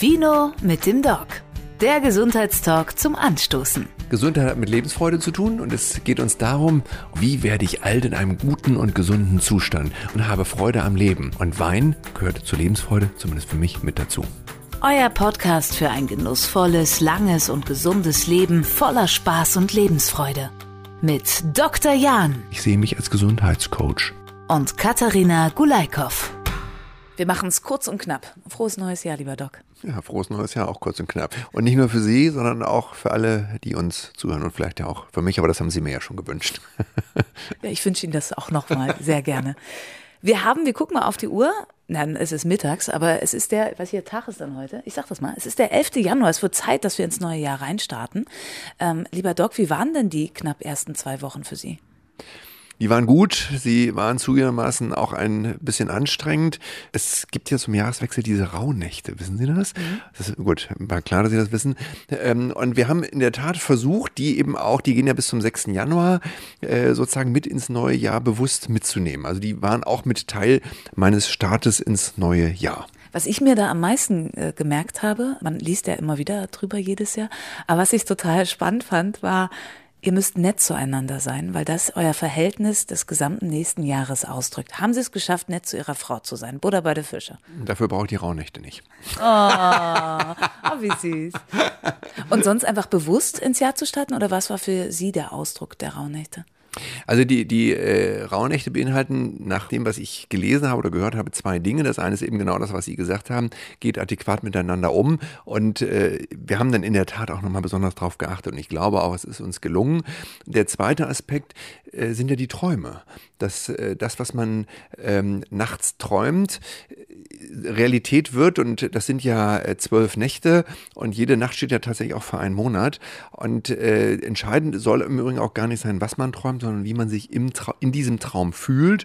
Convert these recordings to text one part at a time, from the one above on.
Vino mit dem Doc. Der Gesundheitstalk zum Anstoßen. Gesundheit hat mit Lebensfreude zu tun und es geht uns darum, wie werde ich alt in einem guten und gesunden Zustand und habe Freude am Leben. Und Wein gehört zur Lebensfreude, zumindest für mich, mit dazu. Euer Podcast für ein genussvolles, langes und gesundes Leben voller Spaß und Lebensfreude. Mit Dr. Jan Ich sehe mich als Gesundheitscoach. und Katharina Gulaikow. Wir machen es kurz und knapp. Frohes neues Jahr, lieber Doc. Ja, frohes neues Jahr, auch kurz und knapp. Und nicht nur für Sie, sondern auch für alle, die uns zuhören und vielleicht ja auch für mich, aber das haben Sie mir ja schon gewünscht. Ja, ich wünsche Ihnen das auch nochmal sehr gerne. Wir haben, wir gucken mal auf die Uhr. Nein, es ist mittags, aber es ist der, was hier Tag ist dann heute? Ich sag das mal. Es ist der 11. Januar. Es wird Zeit, dass wir ins neue Jahr reinstarten. Ähm, lieber Doc, wie waren denn die knapp ersten zwei Wochen für Sie? Die waren gut, sie waren zugegebenermaßen auch ein bisschen anstrengend. Es gibt ja zum Jahreswechsel diese Rauhnächte, wissen Sie das? Das ist gut, war klar, dass Sie das wissen. Ähm, Und wir haben in der Tat versucht, die eben auch, die gehen ja bis zum 6. Januar, äh, sozusagen mit ins neue Jahr bewusst mitzunehmen. Also die waren auch mit Teil meines Startes ins neue Jahr. Was ich mir da am meisten äh, gemerkt habe, man liest ja immer wieder drüber jedes Jahr, aber was ich total spannend fand, war, ihr müsst nett zueinander sein, weil das euer Verhältnis des gesamten nächsten Jahres ausdrückt. Haben Sie es geschafft, nett zu Ihrer Frau zu sein? Buddha bei der Fische. Dafür brauche ich die Rauhnächte nicht. Oh, wie süß. Und sonst einfach bewusst ins Jahr zu starten oder was war für Sie der Ausdruck der Rauhnächte? Also die, die äh, Rauhnächte beinhalten, nach dem, was ich gelesen habe oder gehört habe, zwei Dinge. Das eine ist eben genau das, was Sie gesagt haben, geht adäquat miteinander um. Und äh, wir haben dann in der Tat auch nochmal besonders drauf geachtet. Und ich glaube auch, es ist uns gelungen. Der zweite Aspekt äh, sind ja die Träume. Das, äh, das was man ähm, nachts träumt, Realität wird und das sind ja äh, zwölf Nächte und jede Nacht steht ja tatsächlich auch für einen Monat und äh, entscheidend soll im Übrigen auch gar nicht sein, was man träumt, sondern wie man sich im in diesem Traum fühlt.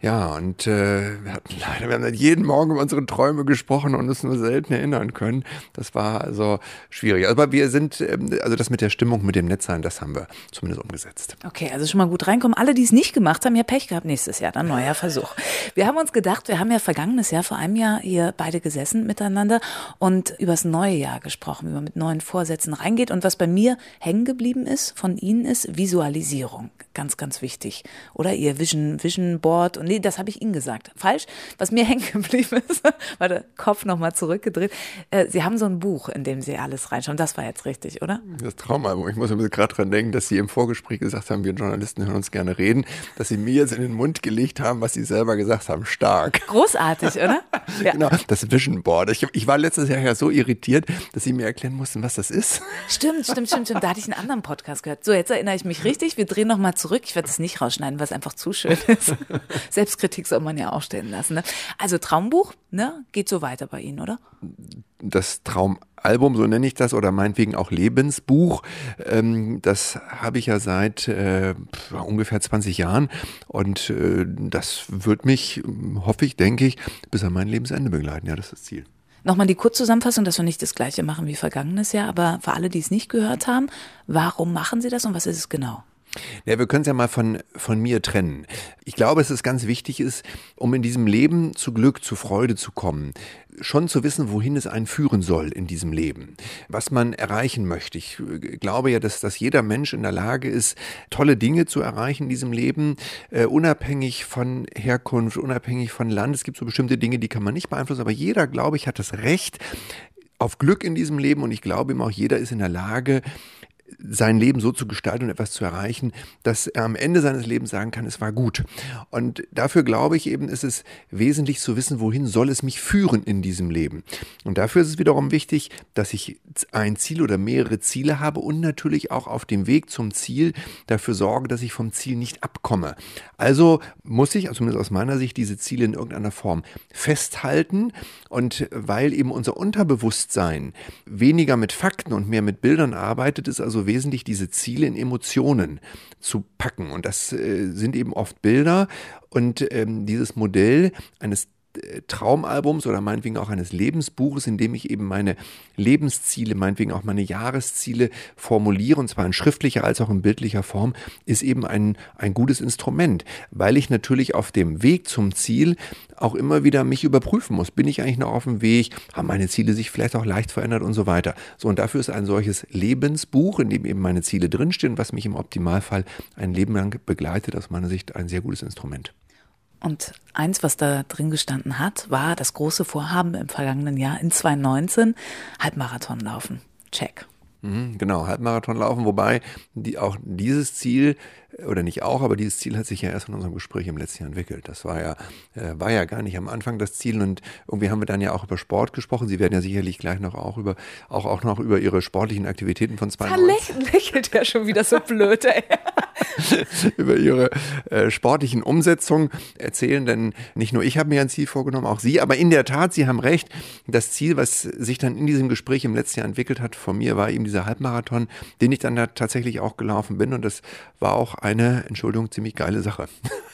Ja, und äh, wir hatten leider, wir haben jeden Morgen über unsere Träume gesprochen und uns nur selten erinnern können. Das war also schwierig. Aber wir sind, ähm, also das mit der Stimmung, mit dem Netzsein, das haben wir zumindest umgesetzt. Okay, also schon mal gut reinkommen. Alle, die es nicht gemacht haben, ja Pech gehabt nächstes Jahr, dann neuer Versuch. Wir haben uns gedacht, wir haben ja vergangenes Jahr, vor einem Jahr hier beide gesessen miteinander und übers neue Jahr gesprochen, wie man mit neuen Vorsätzen reingeht. Und was bei mir hängen geblieben ist von Ihnen ist Visualisierung. Ganz, ganz wichtig. Oder Ihr Vision, Vision Board. Und nee, das habe ich Ihnen gesagt. Falsch. Was mir hängen geblieben ist, war der Kopf nochmal zurückgedreht. Äh, Sie haben so ein Buch, in dem Sie alles reinschauen. Das war jetzt richtig, oder? Das Traumalbum. Ich muss mir gerade dran denken, dass Sie im Vorgespräch gesagt haben, wir Journalisten hören uns gerne reden, dass Sie mir jetzt in den Mund gelegt haben, was Sie selber gesagt haben. Stark. Großartig, oder? Ja. Genau, das Vision Board. Ich, ich war letztes Jahr ja so irritiert, dass Sie mir erklären mussten, was das ist. Stimmt, stimmt, stimmt, stimmt. Da hatte ich einen anderen Podcast gehört. So, jetzt erinnere ich mich richtig. Wir drehen nochmal zurück. Ich werde es nicht rausschneiden, weil es einfach zu schön ist. Selbstkritik soll man ja auch stellen lassen. Ne? Also Traumbuch, ne? Geht so weiter bei Ihnen, oder? Das Traumalbum, so nenne ich das, oder meinetwegen auch Lebensbuch, ähm, das habe ich ja seit äh, ungefähr 20 Jahren und äh, das wird mich, hoffe ich, denke ich, bis an mein Lebensende begleiten. Ja, das ist das Ziel. Nochmal die Kurzzusammenfassung, dass wir nicht das Gleiche machen wie vergangenes Jahr, aber für alle, die es nicht gehört haben, warum machen Sie das und was ist es genau? Ja, wir können es ja mal von, von mir trennen. Ich glaube, es ganz wichtig ist, um in diesem Leben zu Glück, zu Freude zu kommen, schon zu wissen, wohin es einen führen soll in diesem Leben, was man erreichen möchte. Ich glaube ja, dass, dass jeder Mensch in der Lage ist, tolle Dinge zu erreichen in diesem Leben, äh, unabhängig von Herkunft, unabhängig von Land. Es gibt so bestimmte Dinge, die kann man nicht beeinflussen, aber jeder, glaube ich, hat das Recht auf Glück in diesem Leben und ich glaube eben auch, jeder ist in der Lage, sein Leben so zu gestalten und etwas zu erreichen, dass er am Ende seines Lebens sagen kann, es war gut. Und dafür glaube ich eben, ist es wesentlich zu wissen, wohin soll es mich führen in diesem Leben. Und dafür ist es wiederum wichtig, dass ich ein Ziel oder mehrere Ziele habe und natürlich auch auf dem Weg zum Ziel dafür sorge, dass ich vom Ziel nicht abkomme. Also muss ich, also zumindest aus meiner Sicht, diese Ziele in irgendeiner Form festhalten. Und weil eben unser Unterbewusstsein weniger mit Fakten und mehr mit Bildern arbeitet, ist also wesentlich, diese Ziele in Emotionen zu packen. Und das äh, sind eben oft Bilder. Und ähm, dieses Modell eines Traumalbums oder meinetwegen auch eines Lebensbuches, in dem ich eben meine Lebensziele, meinetwegen auch meine Jahresziele formuliere, und zwar in schriftlicher als auch in bildlicher Form, ist eben ein, ein gutes Instrument, weil ich natürlich auf dem Weg zum Ziel auch immer wieder mich überprüfen muss. Bin ich eigentlich noch auf dem Weg? Haben meine Ziele sich vielleicht auch leicht verändert und so weiter? So, und dafür ist ein solches Lebensbuch, in dem eben meine Ziele drinstehen, was mich im Optimalfall ein Leben lang begleitet, aus meiner Sicht ein sehr gutes Instrument. Und eins, was da drin gestanden hat, war das große Vorhaben im vergangenen Jahr in 2019, Halbmarathon laufen. Check. Mhm, genau, Halbmarathon laufen, wobei die, auch dieses Ziel, oder nicht auch, aber dieses Ziel hat sich ja erst in unserem Gespräch im letzten Jahr entwickelt. Das war ja, äh, war ja gar nicht am Anfang das Ziel und irgendwie haben wir dann ja auch über Sport gesprochen. Sie werden ja sicherlich gleich noch auch über, auch, auch noch über Ihre sportlichen Aktivitäten von 2019. Da lächelt ja schon wieder so blöd, ey. über ihre äh, sportlichen Umsetzungen erzählen, denn nicht nur ich habe mir ein Ziel vorgenommen, auch Sie, aber in der Tat, Sie haben recht, das Ziel, was sich dann in diesem Gespräch im letzten Jahr entwickelt hat, von mir war eben dieser Halbmarathon, den ich dann da tatsächlich auch gelaufen bin. Und das war auch eine, Entschuldigung, ziemlich geile Sache.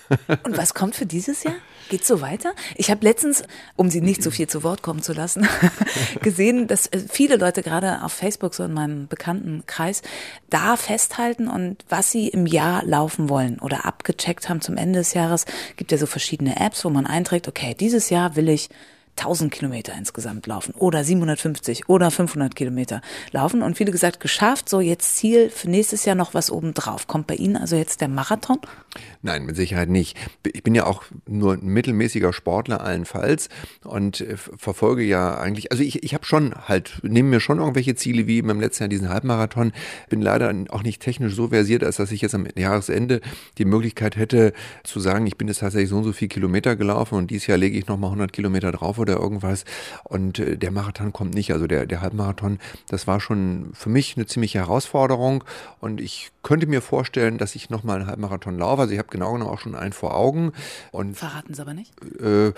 Und was kommt für dieses Jahr? Geht so weiter? Ich habe letztens, um Sie nicht so viel zu Wort kommen zu lassen, gesehen, dass äh, viele Leute gerade auf Facebook, so in meinem bekannten Kreis, da festhalten und was sie im Jahr laufen wollen oder abgecheckt haben zum Ende des Jahres. Gibt ja so verschiedene Apps, wo man einträgt, okay, dieses Jahr will ich 1000 Kilometer insgesamt laufen oder 750 oder 500 Kilometer laufen und viele gesagt, geschafft, so jetzt Ziel für nächstes Jahr noch was obendrauf. Kommt bei Ihnen also jetzt der Marathon? Nein, mit Sicherheit nicht. Ich bin ja auch nur ein mittelmäßiger Sportler allenfalls und äh, verfolge ja eigentlich, also ich, ich habe schon halt, nehme mir schon irgendwelche Ziele wie beim letzten Jahr diesen Halbmarathon, bin leider auch nicht technisch so versiert, als dass ich jetzt am Jahresende die Möglichkeit hätte zu sagen, ich bin jetzt tatsächlich so und so viel Kilometer gelaufen und dieses Jahr lege ich nochmal 100 Kilometer drauf oder irgendwas. Und äh, der Marathon kommt nicht. Also der, der Halbmarathon, das war schon für mich eine ziemliche Herausforderung. Und ich könnte mir vorstellen, dass ich nochmal einen Halbmarathon laufe. Also ich habe genau genommen auch schon einen vor Augen. Und, Verraten Sie aber nicht? Äh,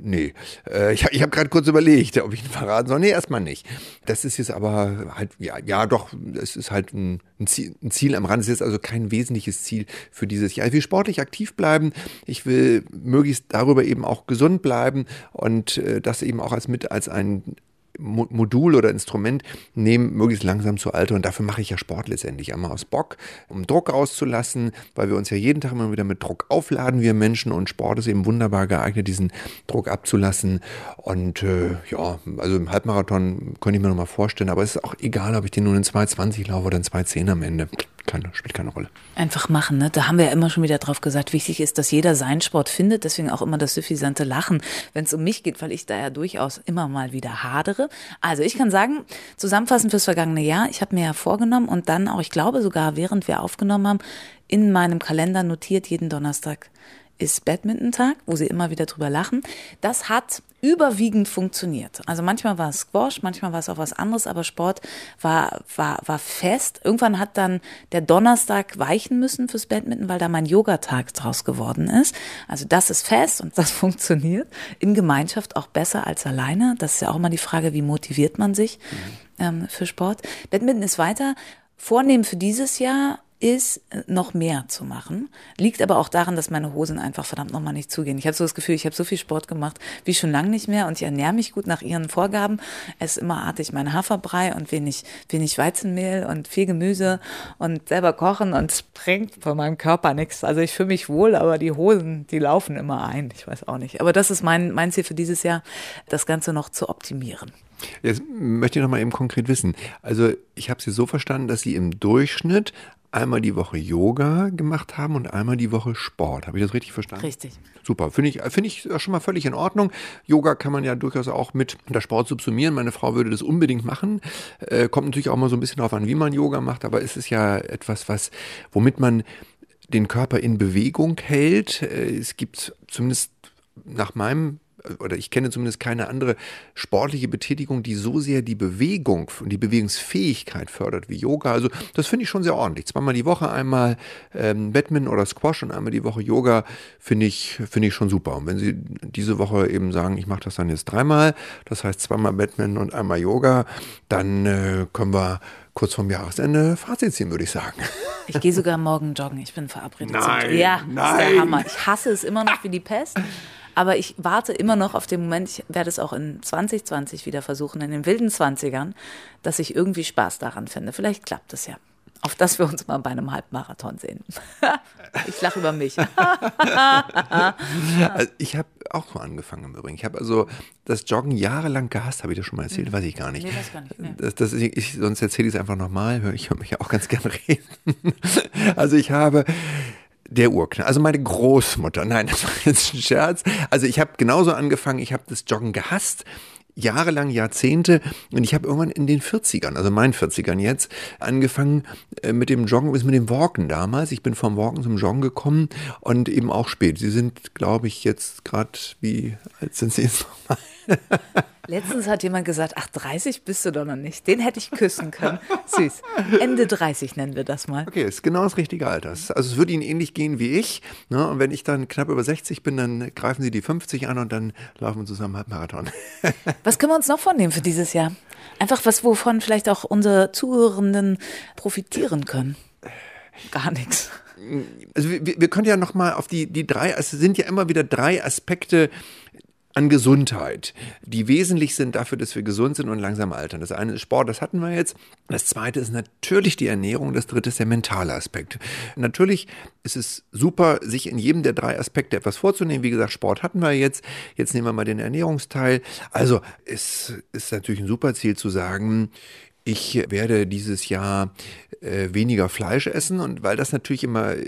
nee. Äh, ich ich habe gerade kurz überlegt, ob ich ihn verraten soll. Nee, erstmal nicht. Das ist jetzt aber halt, ja, ja doch, es ist halt ein, ein, Ziel, ein Ziel am Rand. Es ist also kein wesentliches Ziel für dieses Jahr. Ich will sportlich aktiv bleiben. Ich will möglichst darüber eben auch gesund bleiben und äh, das eben auch als mit als ein Modul oder Instrument nehmen, möglichst langsam zu alter. Und dafür mache ich ja Sport letztendlich. Einmal aus Bock, um Druck auszulassen, weil wir uns ja jeden Tag immer wieder mit Druck aufladen, wir Menschen. Und Sport ist eben wunderbar geeignet, diesen Druck abzulassen. Und äh, ja, also im Halbmarathon könnte ich mir nochmal vorstellen. Aber es ist auch egal, ob ich den nur in 2,20 laufe oder in 2,10 am Ende. Keine, spielt keine Rolle. Einfach machen, ne? Da haben wir ja immer schon wieder drauf gesagt. Wichtig ist, dass jeder seinen Sport findet. Deswegen auch immer das suffisante Lachen, wenn es um mich geht, weil ich da ja durchaus immer mal wieder hadere. Also ich kann sagen, zusammenfassend fürs vergangene Jahr, ich habe mir ja vorgenommen und dann auch, ich glaube sogar, während wir aufgenommen haben, in meinem Kalender notiert jeden Donnerstag ist Badminton-Tag, wo sie immer wieder drüber lachen. Das hat überwiegend funktioniert. Also manchmal war es Squash, manchmal war es auch was anderes, aber Sport war, war, war fest. Irgendwann hat dann der Donnerstag weichen müssen fürs Badminton, weil da mein Yogatag draus geworden ist. Also das ist fest und das funktioniert. In Gemeinschaft auch besser als alleine. Das ist ja auch mal die Frage, wie motiviert man sich mhm. ähm, für Sport. Badminton ist weiter. Vornehmen für dieses Jahr ist, noch mehr zu machen. Liegt aber auch daran, dass meine Hosen einfach verdammt nochmal nicht zugehen. Ich habe so das Gefühl, ich habe so viel Sport gemacht wie schon lange nicht mehr und ich ernähre mich gut nach ihren Vorgaben. Es immer artig mein Haferbrei und wenig, wenig Weizenmehl und viel Gemüse und selber kochen und es bringt von meinem Körper nichts. Also ich fühle mich wohl, aber die Hosen, die laufen immer ein. Ich weiß auch nicht. Aber das ist mein, mein Ziel für dieses Jahr, das Ganze noch zu optimieren. Jetzt möchte ich noch mal eben konkret wissen. Also ich habe Sie so verstanden, dass Sie im Durchschnitt einmal die Woche Yoga gemacht haben und einmal die Woche Sport. Habe ich das richtig verstanden? Richtig. Super. Finde ich, finde ich schon mal völlig in Ordnung. Yoga kann man ja durchaus auch mit der Sport subsumieren. Meine Frau würde das unbedingt machen. Äh, kommt natürlich auch mal so ein bisschen darauf an, wie man Yoga macht, aber es ist ja etwas, was, womit man den Körper in Bewegung hält. Äh, es gibt zumindest nach meinem oder ich kenne zumindest keine andere sportliche Betätigung, die so sehr die Bewegung und die Bewegungsfähigkeit fördert wie Yoga. Also das finde ich schon sehr ordentlich. Zweimal die Woche einmal ähm, Badminton oder Squash und einmal die Woche Yoga finde ich, finde ich schon super. Und wenn Sie diese Woche eben sagen, ich mache das dann jetzt dreimal, das heißt zweimal Badminton und einmal Yoga, dann äh, können wir kurz vorm Jahresende Fazit ziehen, würde ich sagen. Ich gehe sogar morgen joggen. Ich bin verabredet. Nein, ja, nein. das ist der Hammer. Ich hasse es immer noch wie die Pest. Aber ich warte immer noch auf den Moment, ich werde es auch in 2020 wieder versuchen, in den wilden 20ern, dass ich irgendwie Spaß daran finde. Vielleicht klappt es ja auf dass wir uns mal bei einem Halbmarathon sehen. ich lache über mich. also ich habe auch so angefangen im Übrigen. Ich habe also das Joggen jahrelang gehasst, habe ich das schon mal erzählt, mhm. weiß ich gar nicht. Nee, weiß gar nicht. Nee. Das, das ich, sonst erzähle ich es einfach nochmal. Ich höre mich ja auch ganz gerne reden. also ich habe der Urknall. Also meine Großmutter. Nein, das war jetzt ein Scherz. Also ich habe genauso angefangen. Ich habe das Joggen gehasst jahrelang, Jahrzehnte. Und ich habe irgendwann in den 40ern, also meinen 40ern jetzt, angefangen äh, mit dem Joggen, mit dem Walken damals. Ich bin vom Walken zum Joggen gekommen und eben auch spät. Sie sind, glaube ich, jetzt gerade, wie alt sind Sie jetzt nochmal? Letztens hat jemand gesagt, ach, 30 bist du doch noch nicht. Den hätte ich küssen können. Süß. Ende 30 nennen wir das mal. Okay, ist genau das richtige Alter. Also es würde Ihnen ähnlich gehen wie ich. Ne? Und wenn ich dann knapp über 60 bin, dann greifen Sie die 50 an und dann laufen wir zusammen Halbmarathon. Was können wir uns noch vornehmen für dieses Jahr? Einfach was, wovon vielleicht auch unsere Zuhörenden profitieren können. Gar nichts. Also wir, wir können ja noch mal auf die, die drei, es sind ja immer wieder drei Aspekte an Gesundheit, die wesentlich sind dafür, dass wir gesund sind und langsam altern. Das eine ist Sport, das hatten wir jetzt. Das zweite ist natürlich die Ernährung. Das dritte ist der mentale Aspekt. Natürlich ist es super, sich in jedem der drei Aspekte etwas vorzunehmen. Wie gesagt, Sport hatten wir jetzt. Jetzt nehmen wir mal den Ernährungsteil. Also es ist natürlich ein super Ziel zu sagen, ich werde dieses Jahr äh, weniger Fleisch essen und weil das natürlich immer, äh,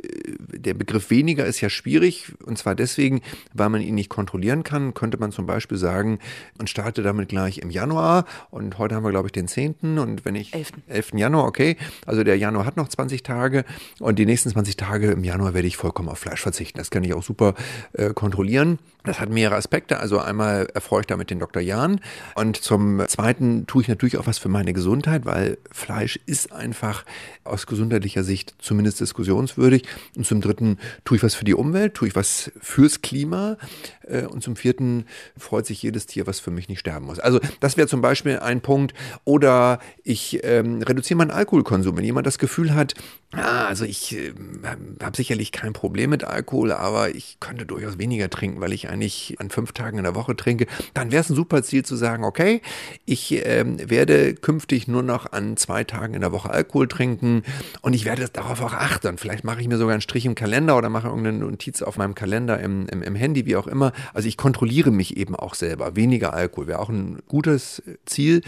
der Begriff weniger ist ja schwierig und zwar deswegen, weil man ihn nicht kontrollieren kann, könnte man zum Beispiel sagen und starte damit gleich im Januar und heute haben wir glaube ich den 10. und wenn ich 11. 11. Januar, okay, also der Januar hat noch 20 Tage und die nächsten 20 Tage im Januar werde ich vollkommen auf Fleisch verzichten. Das kann ich auch super äh, kontrollieren. Das hat mehrere Aspekte. Also einmal erfreue ich damit den Dr. Jan und zum zweiten tue ich natürlich auch was für meine Gesundheit, weil Fleisch ist einfach aus gesundheitlicher Sicht zumindest diskussionswürdig. Und zum dritten tue ich was für die Umwelt, tue ich was fürs Klima. Äh, und zum vierten freut sich jedes Tier, was für mich nicht sterben muss. Also das wäre zum Beispiel ein Punkt. Oder ich ähm, reduziere meinen Alkoholkonsum. Wenn jemand das Gefühl hat, ah, also ich äh, habe sicherlich kein Problem mit Alkohol, aber ich könnte durchaus weniger trinken, weil ich eigentlich an fünf Tagen in der Woche trinke, dann wäre es ein super Ziel zu sagen, okay, ich äh, werde künftig nur noch an zwei Tagen in der Woche Alkohol trinken und ich werde darauf auch achten. Vielleicht mache ich mir sogar einen Strich im Kalender oder mache irgendeine Notiz auf meinem Kalender im, im, im Handy, wie auch immer. Also ich kontrolliere mich eben auch selber. Weniger Alkohol wäre auch ein gutes Ziel.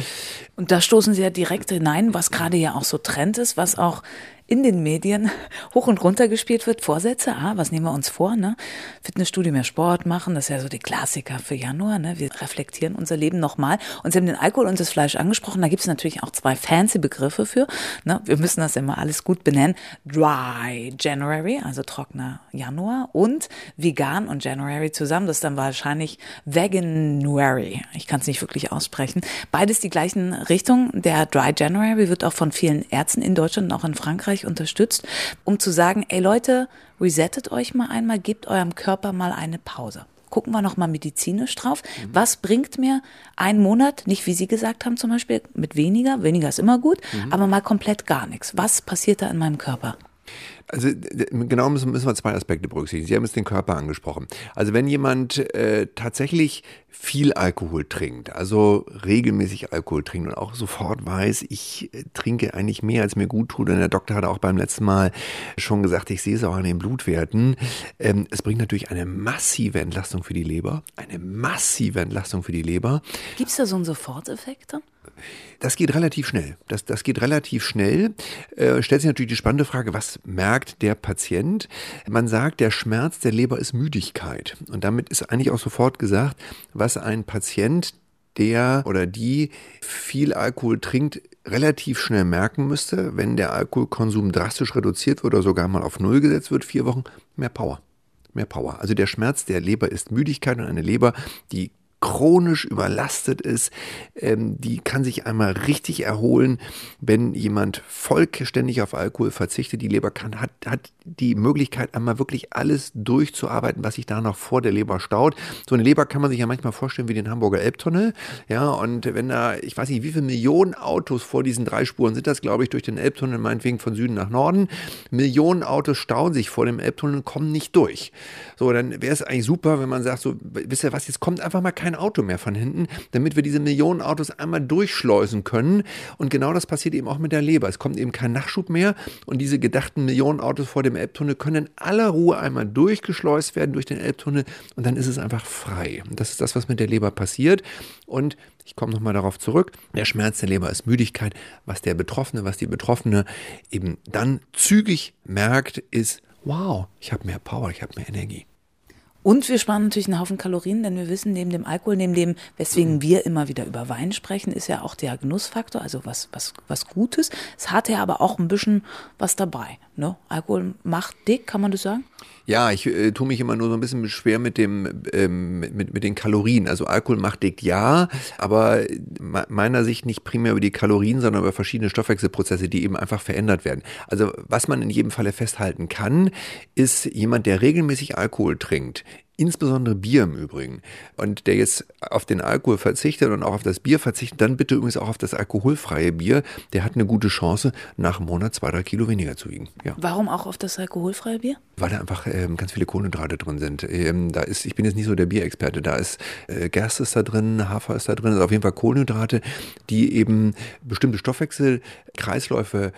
Und da stoßen Sie ja direkt hinein, was gerade ja auch so Trend ist, was auch in den Medien hoch und runter gespielt wird. Vorsätze, ah, was nehmen wir uns vor? Ne? Fitnessstudio, mehr Sport machen, das ist ja so die Klassiker für Januar. Ne? Wir reflektieren unser Leben nochmal. Und Sie haben den Alkohol und das Fleisch angesprochen. Da gibt es natürlich auch zwei fancy Begriffe für. Ne? Wir müssen das immer alles gut benennen. Dry January, also trockener Januar und vegan und January zusammen. Das ist dann wahrscheinlich Veganuary. Ich kann es nicht wirklich aussprechen. Beides die gleichen Richtungen. Der Dry January wird auch von vielen Ärzten in Deutschland und auch in Frankreich erfolgreich unterstützt, um zu sagen, ey Leute, resettet euch mal einmal, gebt eurem Körper mal eine Pause. Gucken wir noch mal medizinisch drauf. Mhm. Was bringt mir ein Monat, nicht wie Sie gesagt haben zum Beispiel, mit weniger, weniger ist immer gut, mhm. aber mal komplett gar nichts. Was passiert da in meinem Körper? Also genau müssen, müssen wir zwei Aspekte berücksichtigen. Sie haben es den Körper angesprochen. Also wenn jemand äh, tatsächlich viel Alkohol trinkt, also regelmäßig Alkohol trinkt und auch sofort weiß, ich äh, trinke eigentlich mehr, als mir gut tut. Und der Doktor hat auch beim letzten Mal schon gesagt, ich sehe es auch an den Blutwerten. Ähm, es bringt natürlich eine massive Entlastung für die Leber. Eine massive Entlastung für die Leber. Gibt es da so einen Soforteffekt dann? Das geht relativ schnell. Das, das geht relativ schnell. Äh, stellt sich natürlich die spannende Frage, was merkt der Patient? Man sagt, der Schmerz der Leber ist Müdigkeit. Und damit ist eigentlich auch sofort gesagt, was ein Patient, der oder die viel Alkohol trinkt, relativ schnell merken müsste, wenn der Alkoholkonsum drastisch reduziert wird oder sogar mal auf Null gesetzt wird, vier Wochen, mehr Power. Mehr Power. Also der Schmerz der Leber ist Müdigkeit und eine Leber, die chronisch überlastet ist, ähm, die kann sich einmal richtig erholen, wenn jemand vollständig auf Alkohol verzichtet. Die Leber kann, hat, hat die Möglichkeit, einmal wirklich alles durchzuarbeiten, was sich da noch vor der Leber staut. So eine Leber kann man sich ja manchmal vorstellen wie den Hamburger Elbtunnel. Ja, und wenn da, ich weiß nicht, wie viele Millionen Autos vor diesen drei Spuren sind das, glaube ich, durch den Elbtunnel, meinetwegen von Süden nach Norden. Millionen Autos stauen sich vor dem Elbtunnel und kommen nicht durch. So, dann wäre es eigentlich super, wenn man sagt, so, wisst ihr was, jetzt kommt einfach mal kein Auto mehr von hinten, damit wir diese Millionen Autos einmal durchschleusen können. Und genau das passiert eben auch mit der Leber. Es kommt eben kein Nachschub mehr und diese gedachten Millionen Autos vor dem Elbtunnel können in aller Ruhe einmal durchgeschleust werden durch den Elbtunnel und dann ist es einfach frei. Und das ist das, was mit der Leber passiert. Und ich komme nochmal darauf zurück. Der Schmerz der Leber ist Müdigkeit. Was der Betroffene, was die Betroffene eben dann zügig merkt, ist, wow, ich habe mehr Power, ich habe mehr Energie. Und wir sparen natürlich einen Haufen Kalorien, denn wir wissen, neben dem Alkohol, neben dem, weswegen mhm. wir immer wieder über Wein sprechen, ist ja auch der Genussfaktor, also was, was, was Gutes. Es hat ja aber auch ein bisschen was dabei. Ne? Alkohol macht dick, kann man das sagen? Ja, ich äh, tue mich immer nur so ein bisschen schwer mit dem ähm, mit, mit den Kalorien. Also Alkohol macht dick, ja, aber meiner Sicht nicht primär über die Kalorien, sondern über verschiedene Stoffwechselprozesse, die eben einfach verändert werden. Also was man in jedem Falle festhalten kann, ist jemand, der regelmäßig Alkohol trinkt, insbesondere Bier im Übrigen, und der jetzt auf den Alkohol verzichtet und auch auf das Bier verzichtet, dann bitte übrigens auch auf das alkoholfreie Bier, der hat eine gute Chance, nach einem Monat zwei, drei Kilo weniger zu wiegen. Ja. Warum auch auf das alkoholfreie Bier? Weil da einfach ähm, ganz viele Kohlenhydrate drin sind. Ähm, da ist, ich bin jetzt nicht so der Bierexperte, da ist äh, Gerste ist da drin, Hafer ist da drin, also auf jeden Fall Kohlenhydrate, die eben bestimmte Stoffwechselkreisläufe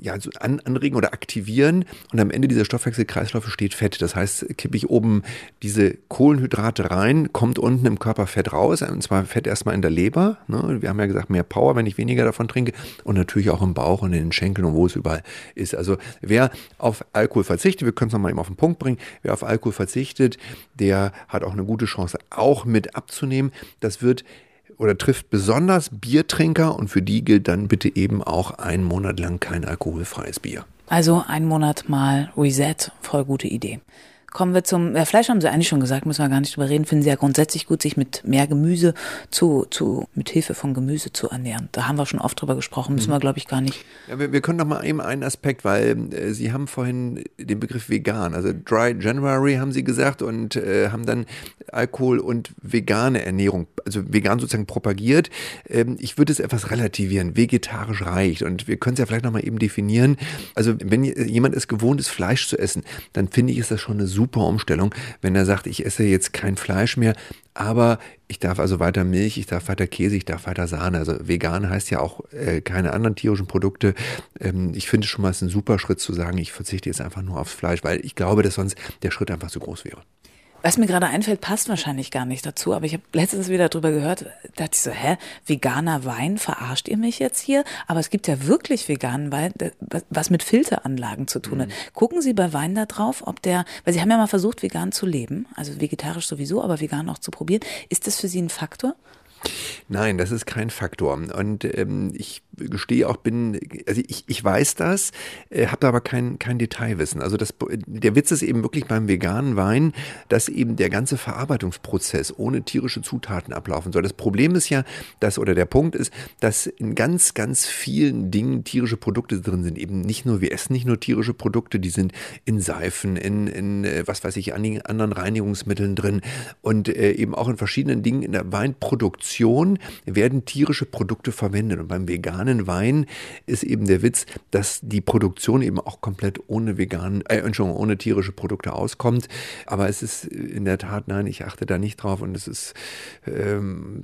ja, so an, anregen oder aktivieren und am Ende dieser Stoffwechselkreisläufe steht Fett. Das heißt, kippe ich oben diese Kohlenhydrate rein, kommt unten im Körper Fett raus, und zwar Fett erstmal in der Leber. Ne? Wir haben ja gesagt, mehr Power, wenn ich weniger davon trinke und natürlich auch im Bauch und in den Schenkeln und wo es überall ist. Also wer auf Alkohol verzichtet, wir können es nochmal eben auf den Punkt bringen, wer auf Alkohol verzichtet, der hat auch eine gute Chance, auch mit abzunehmen. Das wird oder trifft besonders Biertrinker und für die gilt dann bitte eben auch einen Monat lang kein alkoholfreies Bier. Also ein Monat mal Reset, voll gute Idee. Kommen wir zum ja, Fleisch, haben Sie eigentlich schon gesagt, müssen wir gar nicht drüber reden. Finden Sie ja grundsätzlich gut, sich mit mehr Gemüse zu, zu mit Hilfe von Gemüse zu ernähren. Da haben wir schon oft drüber gesprochen, müssen wir, glaube ich, gar nicht. Ja, wir, wir können noch mal eben einen Aspekt, weil äh, Sie haben vorhin den Begriff vegan, also Dry January haben Sie gesagt und äh, haben dann Alkohol und vegane Ernährung, also vegan sozusagen propagiert. Ähm, ich würde es etwas relativieren. Vegetarisch reicht und wir können es ja vielleicht noch mal eben definieren. Also wenn jemand es gewohnt ist, Fleisch zu essen, dann finde ich, ist das schon eine super super Umstellung, wenn er sagt, ich esse jetzt kein Fleisch mehr, aber ich darf also weiter Milch, ich darf weiter Käse, ich darf weiter Sahne. Also vegan heißt ja auch äh, keine anderen tierischen Produkte. Ähm, ich finde schon mal, es ein super Schritt zu sagen, ich verzichte jetzt einfach nur aufs Fleisch, weil ich glaube, dass sonst der Schritt einfach zu groß wäre. Was mir gerade einfällt, passt wahrscheinlich gar nicht dazu, aber ich habe letztens wieder drüber gehört, dachte ich so, hä, veganer Wein, verarscht ihr mich jetzt hier? Aber es gibt ja wirklich veganen Wein, was mit Filteranlagen zu tun hat. Mhm. Gucken Sie bei Wein da drauf, ob der, weil Sie haben ja mal versucht, vegan zu leben, also vegetarisch sowieso, aber vegan auch zu probieren. Ist das für Sie ein Faktor? Nein, das ist kein Faktor. Und ähm, ich gestehe auch, bin, also ich, ich weiß das, äh, habe aber kein, kein Detailwissen. Also das, der Witz ist eben wirklich beim veganen Wein, dass eben der ganze Verarbeitungsprozess ohne tierische Zutaten ablaufen soll. Das Problem ist ja, dass, oder der Punkt ist, dass in ganz, ganz vielen Dingen tierische Produkte drin sind. Eben nicht nur, wir essen nicht nur tierische Produkte, die sind in Seifen, in, in äh, was weiß ich, anderen Reinigungsmitteln drin und äh, eben auch in verschiedenen Dingen in der Weinproduktion werden tierische Produkte verwendet. Und beim veganen Wein ist eben der Witz, dass die Produktion eben auch komplett ohne veganen, äh, Entschuldigung, ohne tierische Produkte auskommt. Aber es ist in der Tat, nein, ich achte da nicht drauf und es ist, ähm,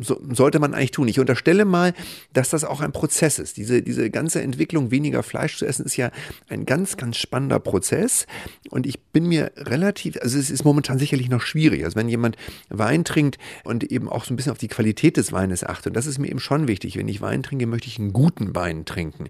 so, sollte man eigentlich tun. Ich unterstelle mal, dass das auch ein Prozess ist. Diese, diese ganze Entwicklung, weniger Fleisch zu essen, ist ja ein ganz, ganz spannender Prozess. Und ich bin mir relativ, also es ist momentan sicherlich noch schwierig. Also wenn jemand Wein trinkt und eben auch so ein bisschen auf die Qualität des Weines achtet, und das ist mir eben schon wichtig. Wenn ich Wein trinke, möchte ich einen guten Wein trinken.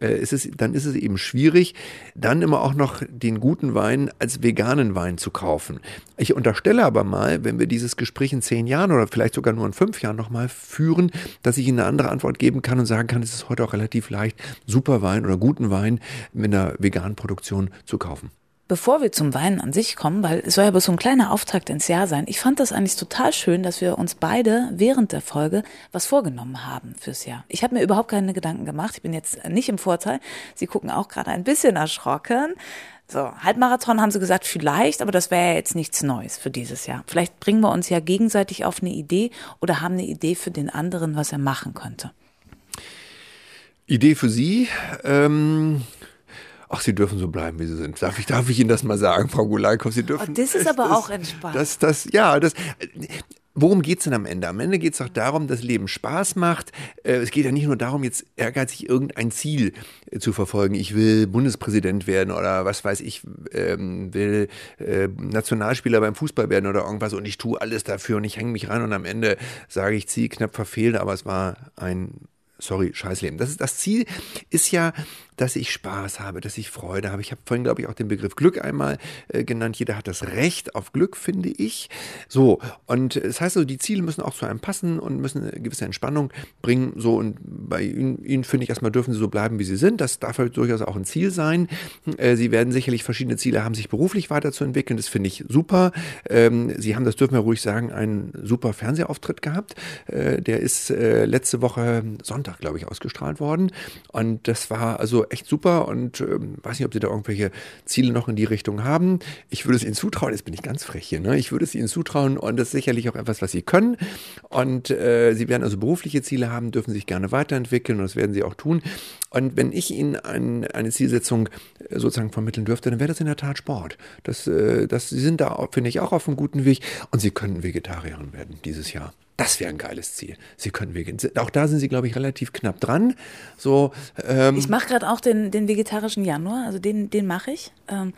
Äh, ist es, dann ist es eben schwierig, dann immer auch noch den guten Wein als veganen Wein zu kaufen. Ich unterstelle aber mal, wenn wir dieses Gespräch in zehn Jahren oder vielleicht sogar nur in fünf Jahren nochmal führen, dass ich Ihnen eine andere Antwort geben kann und sagen kann, es ist heute auch relativ leicht, super Wein oder guten Wein mit einer veganen Produktion zu kaufen. Bevor wir zum Weinen an sich kommen, weil es soll ja bloß so ein kleiner Auftakt ins Jahr sein, ich fand das eigentlich total schön, dass wir uns beide während der Folge was vorgenommen haben fürs Jahr. Ich habe mir überhaupt keine Gedanken gemacht. Ich bin jetzt nicht im Vorteil. Sie gucken auch gerade ein bisschen erschrocken. So, Halbmarathon haben sie gesagt, vielleicht, aber das wäre ja jetzt nichts Neues für dieses Jahr. Vielleicht bringen wir uns ja gegenseitig auf eine Idee oder haben eine Idee für den anderen, was er machen könnte. Idee für Sie? Ähm, ach, Sie dürfen so bleiben, wie Sie sind. Darf ich, darf ich Ihnen das mal sagen, Frau Gulaikow? Sie dürfen. Oh, das ist aber das, auch entspannt. Das, das, ja, das. Worum geht es denn am Ende? Am Ende geht es doch darum, dass Leben Spaß macht. Äh, es geht ja nicht nur darum, jetzt ehrgeizig irgendein Ziel äh, zu verfolgen. Ich will Bundespräsident werden oder was weiß ich, ähm, will äh, Nationalspieler beim Fußball werden oder irgendwas und ich tue alles dafür und ich hänge mich ran und am Ende sage ich, Ziel knapp verfehlt, aber es war ein sorry, Scheißleben. Das, ist, das Ziel ist ja dass ich Spaß habe, dass ich Freude habe. Ich habe vorhin, glaube ich, auch den Begriff Glück einmal äh, genannt. Jeder hat das Recht auf Glück, finde ich. So, und das heißt also, die Ziele müssen auch zu einem passen und müssen eine gewisse Entspannung bringen. So, und bei Ihnen, Ihnen finde ich erstmal, dürfen Sie so bleiben, wie Sie sind. Das darf halt durchaus auch ein Ziel sein. Äh, Sie werden sicherlich verschiedene Ziele haben, sich beruflich weiterzuentwickeln. Das finde ich super. Ähm, Sie haben, das dürfen wir ruhig sagen, einen super Fernsehauftritt gehabt. Äh, der ist äh, letzte Woche Sonntag, glaube ich, ausgestrahlt worden. Und das war also echt super und ähm, weiß nicht, ob Sie da irgendwelche Ziele noch in die Richtung haben. Ich würde es Ihnen zutrauen, jetzt bin ich ganz frech hier, ne? ich würde es Ihnen zutrauen und das ist sicherlich auch etwas, was Sie können. Und äh, Sie werden also berufliche Ziele haben, dürfen sich gerne weiterentwickeln und das werden Sie auch tun. Und wenn ich Ihnen ein, eine Zielsetzung äh, sozusagen vermitteln dürfte, dann wäre das in der Tat Sport. Das, äh, das, Sie sind da, finde ich, auch auf einem guten Weg und Sie können Vegetarierin werden dieses Jahr. Das wäre ein geiles Ziel. Sie können vegan. Auch da sind Sie, glaube ich, relativ knapp dran. So. Ähm ich mache gerade auch den, den vegetarischen Januar, also den, den mache ich. Ähm,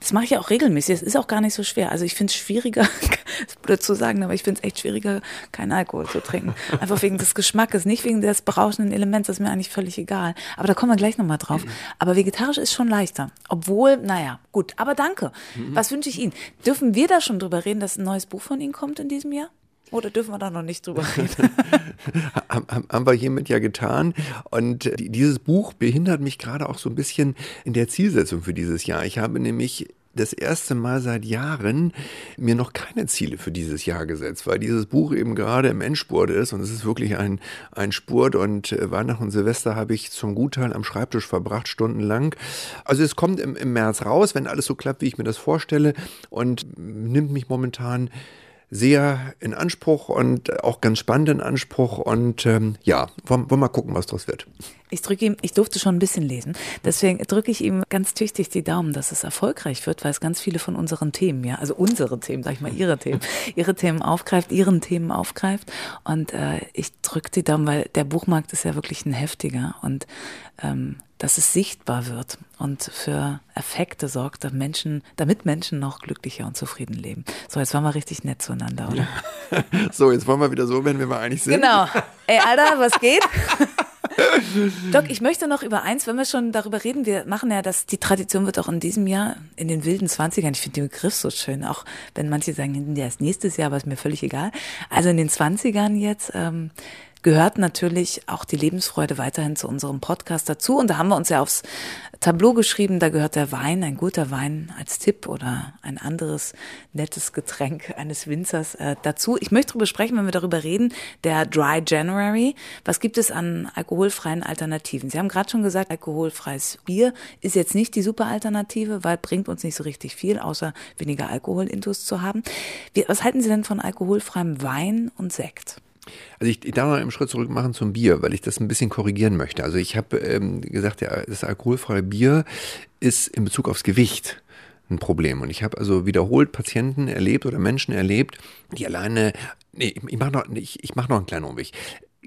das mache ich ja auch regelmäßig. Es ist auch gar nicht so schwer. Also ich finde es schwieriger, ist blöd zu sagen, aber ich finde es echt schwieriger, keinen Alkohol zu trinken. Einfach wegen des Geschmackes, nicht wegen des berauschenden Elements, das ist mir eigentlich völlig egal. Aber da kommen wir gleich nochmal drauf. Aber vegetarisch ist schon leichter. Obwohl, naja, gut. Aber danke. Was wünsche ich Ihnen? Dürfen wir da schon drüber reden, dass ein neues Buch von Ihnen kommt in diesem Jahr? Oder dürfen wir da noch nicht drüber reden? haben wir hiermit ja getan. Und dieses Buch behindert mich gerade auch so ein bisschen in der Zielsetzung für dieses Jahr. Ich habe nämlich das erste Mal seit Jahren mir noch keine Ziele für dieses Jahr gesetzt, weil dieses Buch eben gerade im Endspurt ist und es ist wirklich ein, ein Spurt und äh, Weihnachten und Silvester habe ich zum Gutteil am Schreibtisch verbracht, stundenlang. Also es kommt im, im März raus, wenn alles so klappt, wie ich mir das vorstelle und nimmt mich momentan sehr in Anspruch und auch ganz spannend in Anspruch. Und ähm, ja, wollen, wir mal gucken, was daraus wird. Ich drücke ihm, ich durfte schon ein bisschen lesen, deswegen drücke ich ihm ganz tüchtig die Daumen, dass es erfolgreich wird, weil es ganz viele von unseren Themen, ja, also unsere Themen, sag ich mal, ihre Themen, ihre Themen aufgreift, ihren Themen aufgreift. Und äh, ich drücke die Daumen, weil der Buchmarkt ist ja wirklich ein heftiger und ähm, dass es sichtbar wird und für Effekte sorgt, damit Menschen, damit Menschen noch glücklicher und zufrieden leben. So, jetzt waren wir richtig nett zueinander, oder? so, jetzt wollen wir wieder so, wenn wir mal einig sind. Genau. Ey, Alter, was geht? Doc, ich möchte noch über eins, wenn wir schon darüber reden, wir machen ja das, die Tradition wird auch in diesem Jahr, in den wilden Zwanzigern, ich finde den Begriff so schön, auch wenn manche sagen, der ist nächstes Jahr, aber ist mir völlig egal. Also in den Zwanzigern jetzt, ähm, gehört natürlich auch die Lebensfreude weiterhin zu unserem Podcast dazu. Und da haben wir uns ja aufs Tableau geschrieben, da gehört der Wein, ein guter Wein als Tipp oder ein anderes nettes Getränk eines Winzers äh, dazu. Ich möchte darüber sprechen, wenn wir darüber reden, der Dry January. Was gibt es an alkoholfreien Alternativen? Sie haben gerade schon gesagt, alkoholfreies Bier ist jetzt nicht die super Alternative, weil bringt uns nicht so richtig viel, außer weniger Alkoholintus zu haben. Wie, was halten Sie denn von alkoholfreiem Wein und Sekt? Also ich, ich darf noch einen Schritt zurück machen zum Bier, weil ich das ein bisschen korrigieren möchte. Also ich habe ähm, gesagt, ja, das alkoholfreie Bier ist in Bezug aufs Gewicht ein Problem. Und ich habe also wiederholt Patienten erlebt oder Menschen erlebt, die alleine, nee, ich mache noch, ich, ich mach noch einen kleinen Umweg.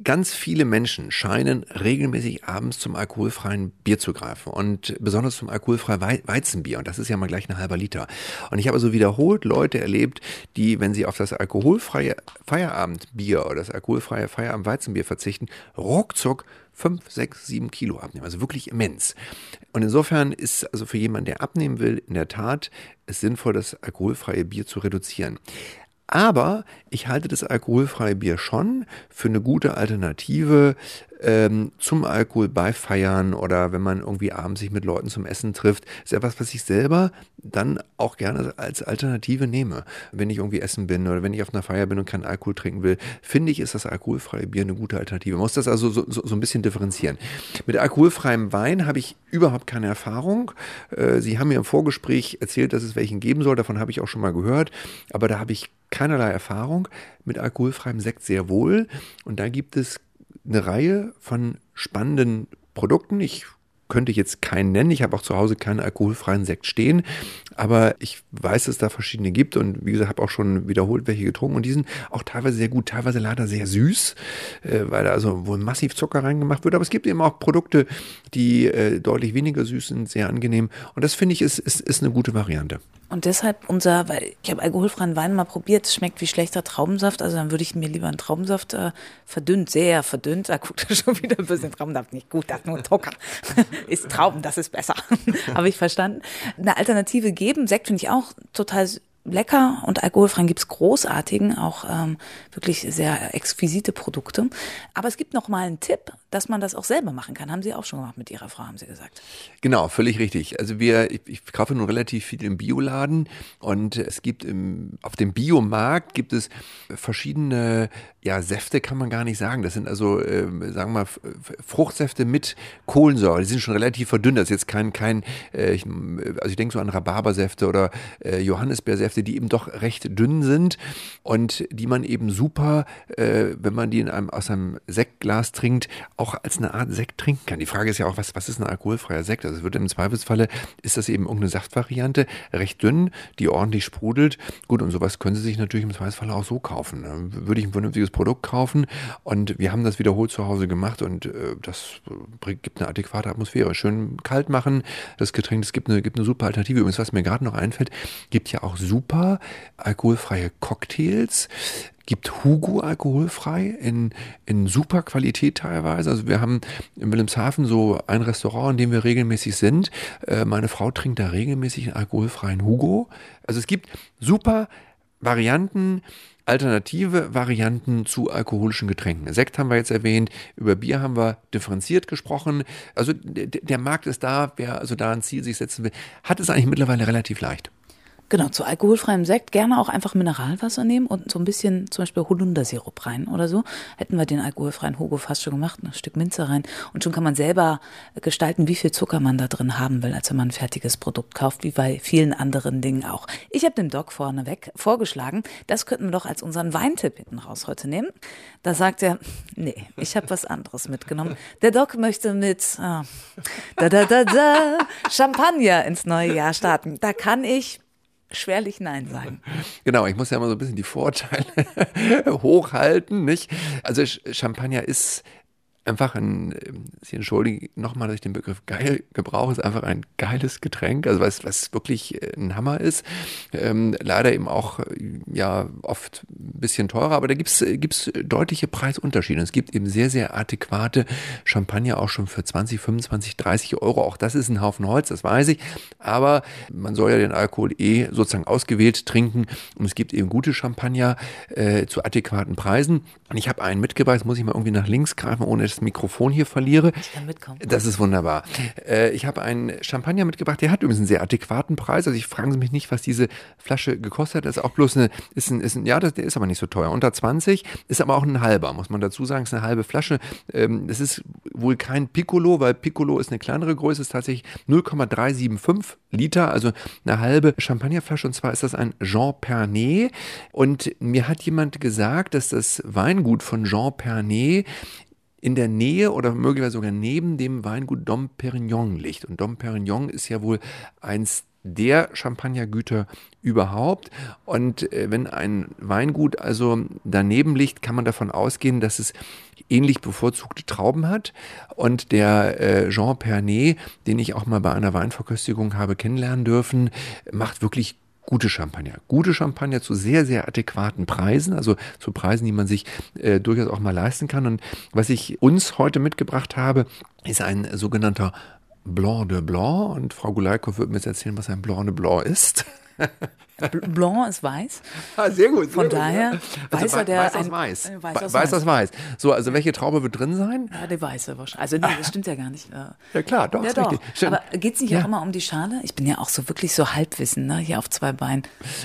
Ganz viele Menschen scheinen regelmäßig abends zum alkoholfreien Bier zu greifen und besonders zum alkoholfreien Weizenbier. Und das ist ja mal gleich ein halber Liter. Und ich habe also wiederholt Leute erlebt, die, wenn sie auf das alkoholfreie Feierabendbier oder das alkoholfreie Feierabendweizenbier verzichten, ruckzuck fünf, sechs, sieben Kilo abnehmen. Also wirklich immens. Und insofern ist also für jemanden, der abnehmen will, in der Tat es sinnvoll, das alkoholfreie Bier zu reduzieren. Aber ich halte das alkoholfreie Bier schon für eine gute Alternative ähm, zum Alkohol bei Feiern oder wenn man irgendwie abends sich mit Leuten zum Essen trifft, ist etwas, was ich selber dann auch gerne als Alternative nehme. Wenn ich irgendwie essen bin oder wenn ich auf einer Feier bin und keinen Alkohol trinken will, finde ich, ist das alkoholfreie Bier eine gute Alternative. Man muss das also so, so, so ein bisschen differenzieren. Mit alkoholfreiem Wein habe ich überhaupt keine Erfahrung. Äh, Sie haben mir im Vorgespräch erzählt, dass es welchen geben soll. Davon habe ich auch schon mal gehört. Aber da habe ich keinerlei Erfahrung. Mit alkoholfreiem Sekt sehr wohl. Und da gibt es eine Reihe von spannenden Produkten. Ich könnte ich jetzt keinen nennen. Ich habe auch zu Hause keinen alkoholfreien Sekt stehen. Aber ich weiß, dass es da verschiedene gibt und wie gesagt, habe auch schon wiederholt welche getrunken und die sind auch teilweise sehr gut, teilweise leider sehr süß, äh, weil da also wohl massiv Zucker reingemacht wird. Aber es gibt eben auch Produkte, die äh, deutlich weniger süß sind, sehr angenehm. Und das finde ich ist, ist, ist eine gute Variante. Und deshalb unser, weil ich habe alkoholfreien Wein mal probiert, es schmeckt wie schlechter Traubensaft, also dann würde ich mir lieber einen Traubensaft äh, verdünnt, sehr verdünnt, da guckt er schon wieder ein bisschen Traubensaft nicht gut, das ist nur Zucker. Ist Trauben, das ist besser. habe ich verstanden. Eine Alternative geben, Sekt finde ich auch total lecker und alkoholfreien gibt's großartigen, auch ähm, wirklich sehr exquisite Produkte. Aber es gibt noch mal einen Tipp, dass man das auch selber machen kann. Haben Sie auch schon gemacht mit Ihrer Frau, haben Sie gesagt. Genau, völlig richtig. Also wir, ich, ich kaufe nun relativ viel im Bioladen und es gibt im, auf dem Biomarkt gibt es verschiedene, ja, Säfte kann man gar nicht sagen. Das sind also, äh, sagen wir mal, Fruchtsäfte mit Kohlensäure. Die sind schon relativ verdünnt. Das ist jetzt kein, kein, äh, ich, also ich denke so an Rhabarbersäfte oder äh, Johannisbeersäfte Säfte, die eben doch recht dünn sind und die man eben super, äh, wenn man die in einem, aus einem Sektglas trinkt, auch als eine Art Sekt trinken kann. Die Frage ist ja auch, was, was ist ein alkoholfreier Sekt? Also es wird im Zweifelsfalle, ist das eben irgendeine Saftvariante, recht dünn, die ordentlich sprudelt. Gut, und sowas können Sie sich natürlich im Zweifelsfalle auch so kaufen. Ne? Würde ich ein vernünftiges Produkt kaufen und wir haben das wiederholt zu Hause gemacht und äh, das gibt eine adäquate Atmosphäre. Schön kalt machen, das Getränk, es gibt eine, gibt eine super Alternative. Übrigens, was mir gerade noch einfällt, gibt ja auch super alkoholfreie Cocktails gibt Hugo alkoholfrei in, in super Qualität teilweise. Also wir haben in Wilhelmshaven so ein Restaurant, in dem wir regelmäßig sind. Äh, meine Frau trinkt da regelmäßig einen alkoholfreien Hugo. Also es gibt super Varianten, alternative Varianten zu alkoholischen Getränken. Sekt haben wir jetzt erwähnt, über Bier haben wir differenziert gesprochen. Also der Markt ist da, wer also da ein Ziel sich setzen will, hat es eigentlich mittlerweile relativ leicht. Genau, zu alkoholfreiem Sekt gerne auch einfach Mineralwasser nehmen und so ein bisschen zum Beispiel Holundersirup rein oder so. Hätten wir den alkoholfreien Hugo fast schon gemacht, ein Stück Minze rein. Und schon kann man selber gestalten, wie viel Zucker man da drin haben will, als wenn man ein fertiges Produkt kauft, wie bei vielen anderen Dingen auch. Ich habe dem Doc vorneweg vorgeschlagen, das könnten wir doch als unseren Weintipp hinten raus heute nehmen. Da sagt er, nee, ich habe was anderes mitgenommen. Der Doc möchte mit ah, da, da, da, da, Champagner ins neue Jahr starten. Da kann ich schwerlich Nein sagen. Genau, ich muss ja immer so ein bisschen die Vorteile hochhalten, nicht? Also Champagner ist einfach ein, Sie entschuldigen nochmal, dass ich den Begriff geil gebrauche, ist einfach ein geiles Getränk, also was, was wirklich äh, ein Hammer ist. Ähm, leider eben auch, ja, oft ein bisschen teurer, aber da gibt's gibt's deutliche Preisunterschiede. Es gibt eben sehr, sehr adäquate Champagner auch schon für 20, 25, 30 Euro. Auch das ist ein Haufen Holz, das weiß ich. Aber man soll ja den Alkohol eh sozusagen ausgewählt trinken und es gibt eben gute Champagner äh, zu adäquaten Preisen. Und ich habe einen mitgebracht, jetzt muss ich mal irgendwie nach links greifen, ohne das Mikrofon hier verliere. Ich kann mitkommen. Das ist wunderbar. Äh, ich habe einen Champagner mitgebracht, der hat übrigens einen sehr adäquaten Preis. Also ich frage Sie mich nicht, was diese Flasche gekostet hat. Das ist auch bloß eine, ist ein, ist ein ja, das, der ist aber nicht so teuer. Unter 20 ist aber auch ein halber, muss man dazu sagen. ist eine halbe Flasche. Ähm, das ist wohl kein Piccolo, weil Piccolo ist eine kleinere Größe, ist tatsächlich 0,375 Liter, also eine halbe Champagnerflasche. Und zwar ist das ein Jean Pernet. Und mir hat jemand gesagt, dass das Weingut von Jean Pernet in der Nähe oder möglicherweise sogar neben dem Weingut Dom Perignon liegt. Und Dom Perignon ist ja wohl eins der Champagnergüter überhaupt. Und äh, wenn ein Weingut also daneben liegt, kann man davon ausgehen, dass es ähnlich bevorzugte Trauben hat. Und der äh, Jean Pernet, den ich auch mal bei einer Weinverköstigung habe kennenlernen dürfen, macht wirklich gute Champagner. Gute Champagner zu sehr, sehr adäquaten Preisen, also zu Preisen, die man sich äh, durchaus auch mal leisten kann. Und was ich uns heute mitgebracht habe, ist ein sogenannter Blanc de Blanc. Und Frau Gulaikow wird mir jetzt erzählen, was ein Blanc de Blanc ist. Blanc ist weiß. Ah, sehr gut. Sehr Von gut, daher, ja. weißer, der weiß aus weiß. ein weiß aus weiß weiß. aus weiß. So, also welche Traube wird drin sein? Ja, die weiße wahrscheinlich. Also nee, das stimmt ja gar nicht. Äh, Ja klar, doch, Ja, doch. richtig. Aber geht's nicht Ja. auch immer um die Schale? Ich bin ja auch so wirklich so Halbwissen, ne? Hier auf zwei Beinen.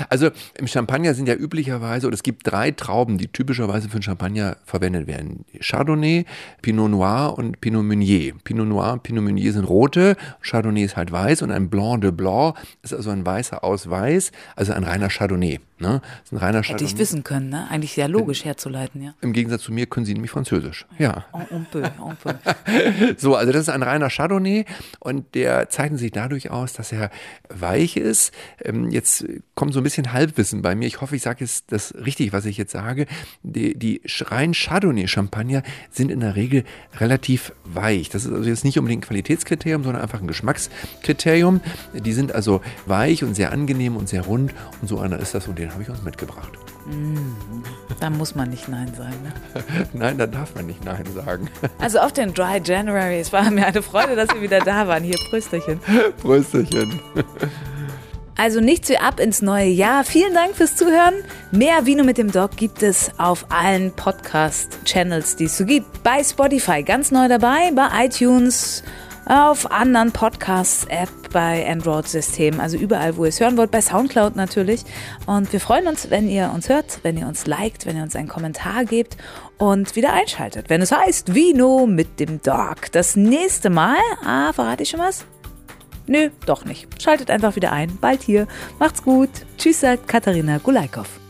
Also im Champagner sind ja üblicherweise, oder es gibt drei Trauben, die typischerweise für Champagner verwendet werden. Chardonnay, Pinot Noir und Pinot Meunier. Pinot Noir und Pinot Meunier sind rote, Chardonnay ist halt weiß und ein Blanc de Blanc ist also ein weißer aus weiß, also ein reiner Chardonnay. Ne? Das ist ein reiner Hätte Chardonnay. ich wissen können, ne? Eigentlich sehr logisch herzuleiten, ja. Im Gegensatz zu mir können sie nämlich Französisch. Ja. On, on peut, on peut. So, also das ist ein reiner Chardonnay und der zeichnet sich dadurch aus, dass er weich ist. Ähm, jetzt kommt so ein bisschen Halbwissen bei mir. Ich hoffe, ich sage jetzt das richtig, was ich jetzt sage. Die, die rein Chardonnay-Champagner sind in der Regel relativ weich. Das ist also jetzt nicht unbedingt ein Qualitätskriterium, sondern einfach ein Geschmackskriterium. Die sind also weich und sehr angenehm und sehr rund und so einer ist das und den habe ich uns mitgebracht. Da muss man nicht Nein sagen. Ne? Nein, da darf man nicht Nein sagen. Also auf den Dry January. Es war mir eine Freude, dass Sie wieder da waren. Hier, Prösterchen. Prösterchen. Also nichts wie ab ins neue Jahr. Vielen Dank fürs Zuhören. Mehr Vino mit dem Doc gibt es auf allen Podcast-Channels, die es so gibt. Bei Spotify ganz neu dabei, bei iTunes, auf anderen Podcasts-App, bei Android-Systemen, also überall, wo ihr es hören wollt, bei Soundcloud natürlich. Und wir freuen uns, wenn ihr uns hört, wenn ihr uns liked, wenn ihr uns einen Kommentar gebt und wieder einschaltet, wenn es heißt Vino mit dem Doc. Das nächste Mal, ah, verrate ich schon was? Nö, doch nicht. Schaltet einfach wieder ein. Bald hier. Macht's gut. Tschüss, sagt Katharina Gulaikow.